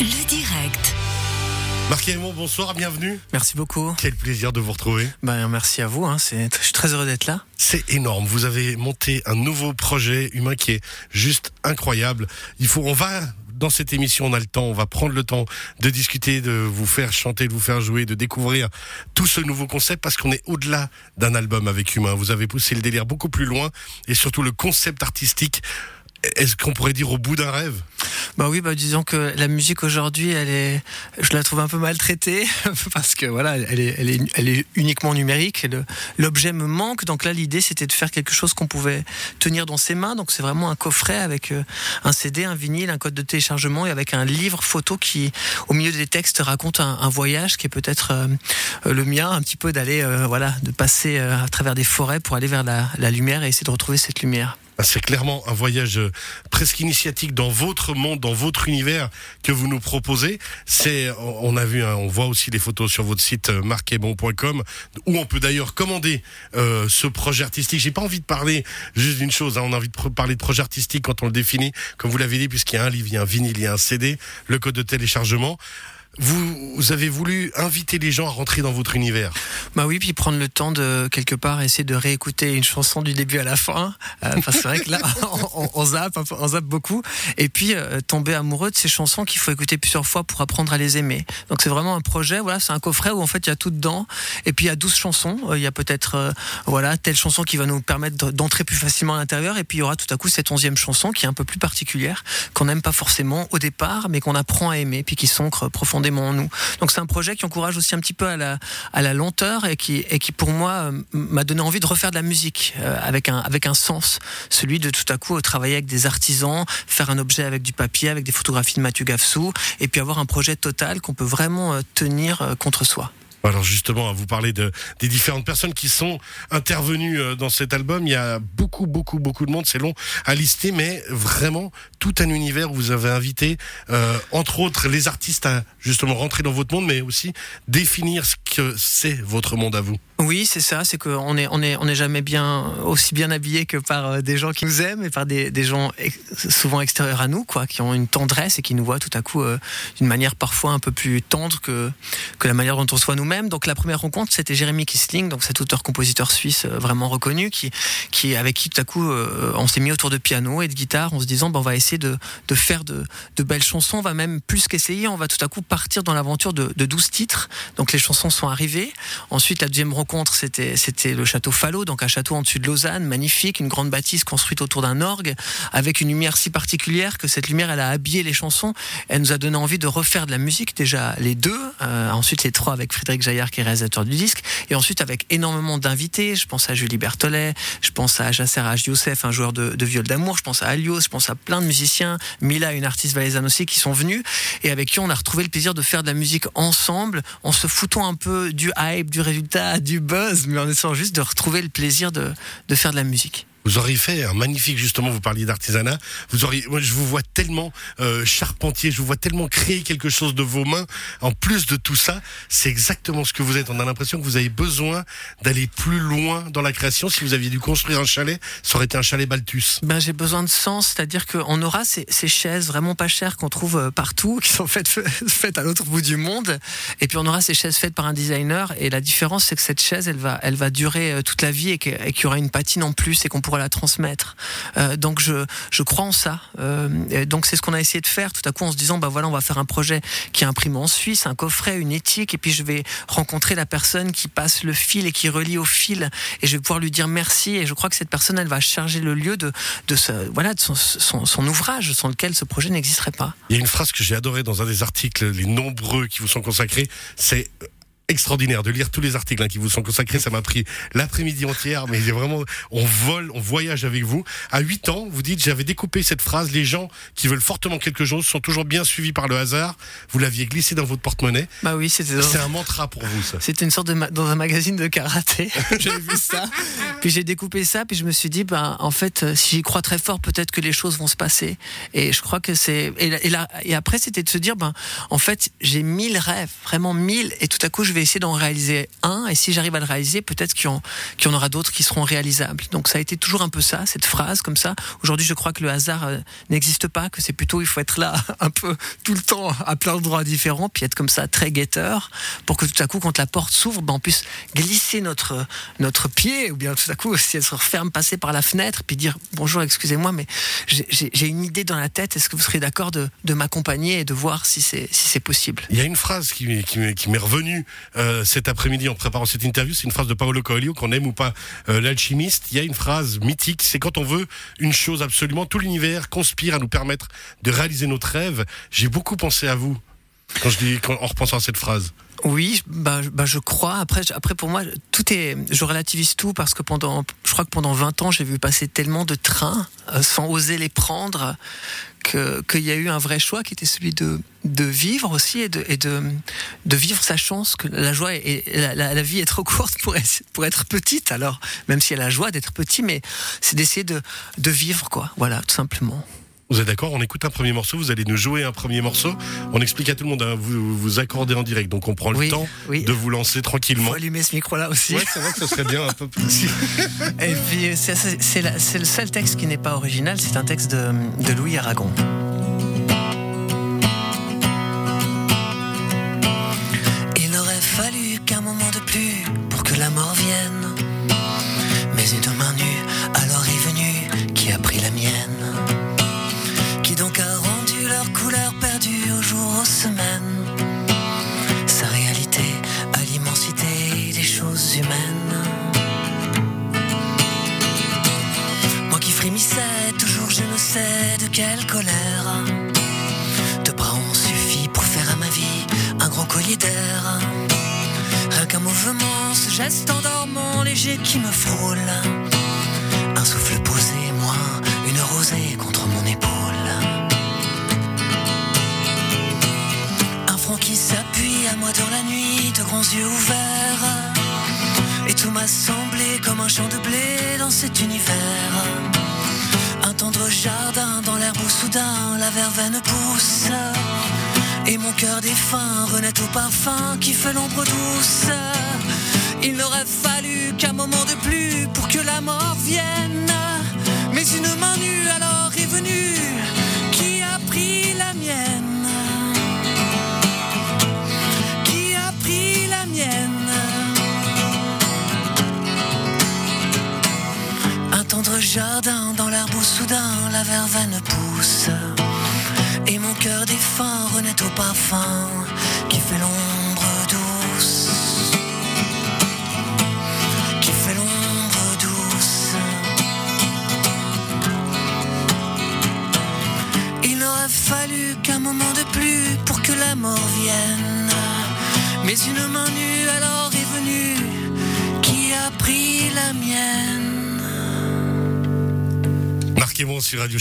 Le direct. Marc Aymon, bonsoir, bienvenue. Merci beaucoup. Quel plaisir de vous retrouver. Ben, merci à vous. Hein. C'est, je suis très heureux d'être là. C'est énorme. Vous avez monté un nouveau projet humain qui est juste incroyable. Il faut, on va dans cette émission, on a le temps, on va prendre le temps de discuter, de vous faire chanter, de vous faire jouer, de découvrir tout ce nouveau concept parce qu'on est au-delà d'un album avec Humain. Vous avez poussé le délire beaucoup plus loin et surtout le concept artistique. Est-ce qu'on pourrait dire au bout d'un rêve? Bah oui, bah disons que la musique aujourd'hui, elle est, je la trouve un peu maltraitée parce que voilà, elle est, elle est, elle est uniquement numérique. L'objet me manque, donc là l'idée c'était de faire quelque chose qu'on pouvait tenir dans ses mains. Donc c'est vraiment un coffret avec euh, un CD, un vinyle, un code de téléchargement et avec un livre photo qui, au milieu des textes, raconte un, voyage qui est peut-être euh, le mien, un petit peu d'aller, euh, voilà, de passer à travers des forêts pour aller vers la lumière et essayer de retrouver cette lumière. Ah, C'est clairement un voyage euh, presque initiatique dans votre monde, dans votre univers que vous nous proposez. C'est, on a vu, hein, on voit aussi les photos sur votre site euh, marquetbon.com où on peut d'ailleurs commander euh, ce projet artistique. J'ai pas envie de parler juste d'une chose. hein, on a envie de parler de projet artistique quand on le définit, comme vous l'avez dit, puisqu'il y a un livre, il y a un vinyle, il y a un CD, le code de téléchargement. Vous, vous avez voulu inviter les gens à rentrer dans votre univers. Bah oui, puis prendre le temps de quelque part essayer de réécouter une chanson du début à la fin. Euh, c'est vrai que là, on, on zappe, on zappe beaucoup. Et puis euh, tomber amoureux de ces chansons qu'il faut écouter plusieurs fois pour apprendre à les aimer. Donc c'est vraiment un projet. Voilà, c'est un coffret où en fait il y a tout dedans. Et puis il y a 12 chansons. Euh, Il y a peut-être voilà telle chanson qui va nous permettre de- d'entrer plus facilement à l'intérieur. Et puis il y aura tout à coup cette onzième chanson qui est un peu plus particulière, qu'on n'aime pas forcément au départ, mais qu'on apprend à aimer, puis qui s'ancre profondément Donc c'est un projet qui encourage aussi un petit peu à la, à la lenteur et qui, et qui pour moi euh, m'a donné envie de refaire de la musique euh, avec, un, avec un sens, celui de tout à coup euh, travailler avec des artisans, faire un objet avec du papier, avec des photographies de Mathieu Gafsou, et puis avoir un projet total qu'on peut vraiment tenir contre soi. Alors justement, vous parlez de, des différentes personnes qui sont intervenues euh, dans cet album. Il y a beaucoup, beaucoup, beaucoup de monde. C'est long à lister, mais vraiment tout un univers où vous avez invité, euh, entre autres, les artistes à justement rentrer dans votre monde, mais aussi définir ce que c'est votre monde à vous. Oui, c'est ça, c'est qu'on est, on est, jamais bien, aussi bien habillé que par euh, des gens qui nous aiment et par des, gens souvent extérieurs à nous, quoi, qui ont une tendresse et qui nous voient tout à coup euh, d'une manière parfois un peu plus tendre que, la manière dont on soit nous-mêmes. Donc la première rencontre, c'était Jérémy Kissling, donc cet auteur-compositeur suisse euh, vraiment reconnu, qui, qui, avec qui tout à coup on s'est mis autour de piano et de guitare en se disant, ben, on va essayer de, faire de, de belles chansons, on va même plus qu'essayer, on va tout à coup partir dans l'aventure de, de 12 titres. Donc les chansons sont arrivées. Ensuite, la deuxième rencontre, c'était le château Fallot, donc un château en dessus de Lausanne, magnifique, une grande bâtisse construite autour d'un orgue, avec une lumière si particulière que cette lumière, elle a habillé les chansons. Elle nous a donné envie de refaire de la musique, déjà les deux, euh, ensuite les trois avec Frédéric Jaillard qui est réalisateur du disque, et ensuite avec énormément d'invités. Je pense à Julie Berthollet, je pense à Jasser H. Youssef, un joueur de, de viol d'amour, je pense à Alios, je pense à plein de musiciens, Mila, une artiste valaisanne aussi, qui sont venus et avec qui on a retrouvé le plaisir de faire de la musique ensemble, en se foutant un peu du hype, du résultat, du buzz, mais en essayant juste de retrouver le plaisir de, de faire de la musique. Vous auriez fait un magnifique, justement, vous parliez d'artisanat. Vous auriez, moi, je vous vois tellement euh, charpentier, je vous vois tellement créer quelque chose de vos mains. En plus de tout ça, c'est exactement ce que vous êtes. On a l'impression que vous avez besoin d'aller plus loin dans la création. Si vous aviez dû construire un chalet, ça aurait été un chalet Balthus. Ben, j'ai besoin de sens, c'est-à-dire qu'on aura ces, ces chaises vraiment pas chères qu'on trouve euh, partout, qui sont faites, faites à l'autre bout du monde, et puis on aura ces chaises faites par un designer, et la différence c'est que cette chaise, elle va, elle va durer euh, toute la vie et qu'il y aura une patine en plus et qu'on pourra la transmettre. Euh, donc je, je crois en ça. Euh, donc c'est ce qu'on a essayé de faire tout à coup en se disant, bah voilà, on va faire un projet qui est imprimé en Suisse, un coffret, une éthique, et puis je vais rencontrer la personne qui passe le fil et qui relie au fil, et je vais pouvoir lui dire merci, et je crois que cette personne, elle va charger le lieu de, de, ce, voilà, de son, son, ouvrage sans lequel ce projet n'existerait pas. Il y a une phrase que j'ai adorée dans un des articles, les nombreux qui vous sont consacrés, c'est extraordinaire de lire tous les articles hein, qui vous sont consacrés. Ça m'a pris l'après-midi entière, mais vraiment, on vole, on voyage avec vous. À 8 ans, vous dites, j'avais découpé cette phrase, les gens qui veulent fortement quelque chose sont toujours bien suivis par le hasard. Vous l'aviez glissé dans votre porte-monnaie. Bah oui, c'était dans- C'est un mantra pour vous, ça. C'était une sorte de ma- dans un magazine de karaté. J'avais vu ça. Puis j'ai découpé ça, puis je me suis dit, ben en fait, euh, si j'y crois très fort, peut-être que les choses vont se passer. Et je crois que c'est. Et, et, et après, c'était de se dire, ben en fait, j'ai mille rêves, vraiment mille, et tout à coup, je vais essayer d'en réaliser un, et si j'arrive à le réaliser, peut-être qu'il y, en aura d'autres qui seront réalisables. Donc ça a été toujours un peu ça, cette phrase comme ça. Aujourd'hui, je crois que le hasard euh, n'existe pas, que c'est plutôt il faut être là un peu tout le temps à plein d'endroits différents, puis être comme ça très guetteur, pour que tout à coup, quand la porte s'ouvre, ben, on puisse glisser notre notre pied, ou bien tout à coup, si elle se referme, passer par la fenêtre, puis dire bonjour, excusez-moi, mais j'ai une idée dans la tête. Est-ce que vous serez d'accord de, m'accompagner et de voir si c'est si c'est possible? Il y a une phrase qui, m'est revenue euh, cet après-midi en préparant cette interview. C'est une phrase de Paolo Coelho, qu'on aime ou pas, euh, l'alchimiste. Il y a une phrase mythique. C'est quand on veut une chose absolument, tout l'univers conspire à nous permettre de réaliser notre rêve. J'ai beaucoup pensé à vous en repensant à cette phrase. Oui, bah, bah, je crois. Après, après, pour moi, tout est. Je relativise tout parce que pendant, je crois que pendant 20 ans, j'ai vu passer tellement de trains euh, sans oser les prendre qu'il y a eu un vrai choix qui était celui de, de vivre aussi et, de, et de, de vivre sa chance. Que la joie et la, la, vie est trop courte pour être, pour être petite. Alors, même si elle a la joie d'être petit, mais c'est d'essayer de, de vivre, quoi. Voilà, tout simplement. Vous êtes d'accord? On écoute un premier morceau, vous allez nous jouer un premier morceau. On explique à tout le monde, hein, vous vous accordez en direct, donc on prend le temps de vous lancer tranquillement. Faut allumer ce micro-là aussi. Ouais, c'est vrai que ce serait bien un peu plus. Et puis, c'est le seul texte qui n'est pas original, c'est un texte de, de Louis Aragon. Frémissais, toujours je ne sais de quelle colère. Deux bras ont suffi pour faire à ma vie un grand collier d'air. Rien qu'un mouvement, ce geste endormant léger qui me frôle. Un souffle posé, moi, une rosée contre mon épaule. qui s'appuie à moi dans la nuit, de grands yeux ouverts. Et tout m'a semblé comme un champ de blé dans cet univers. Tendre jardin dans l'herbe où soudain la verveine pousse. Et mon cœur défunt renaît au parfum qui fait l'ombre douce. Il n'aurait fallu qu'un moment de plus pour que la mort vienne. Mais une main nue verveine pousse. Et mon cœur défunt renaît au parfum qui fait l'ombre douce. Qui fait l'ombre douce. Il n'aurait fallu qu'un moment de plus pour que la mort vienne. Mais une main nue alors est venue qui a pris la mienne. Sur Radio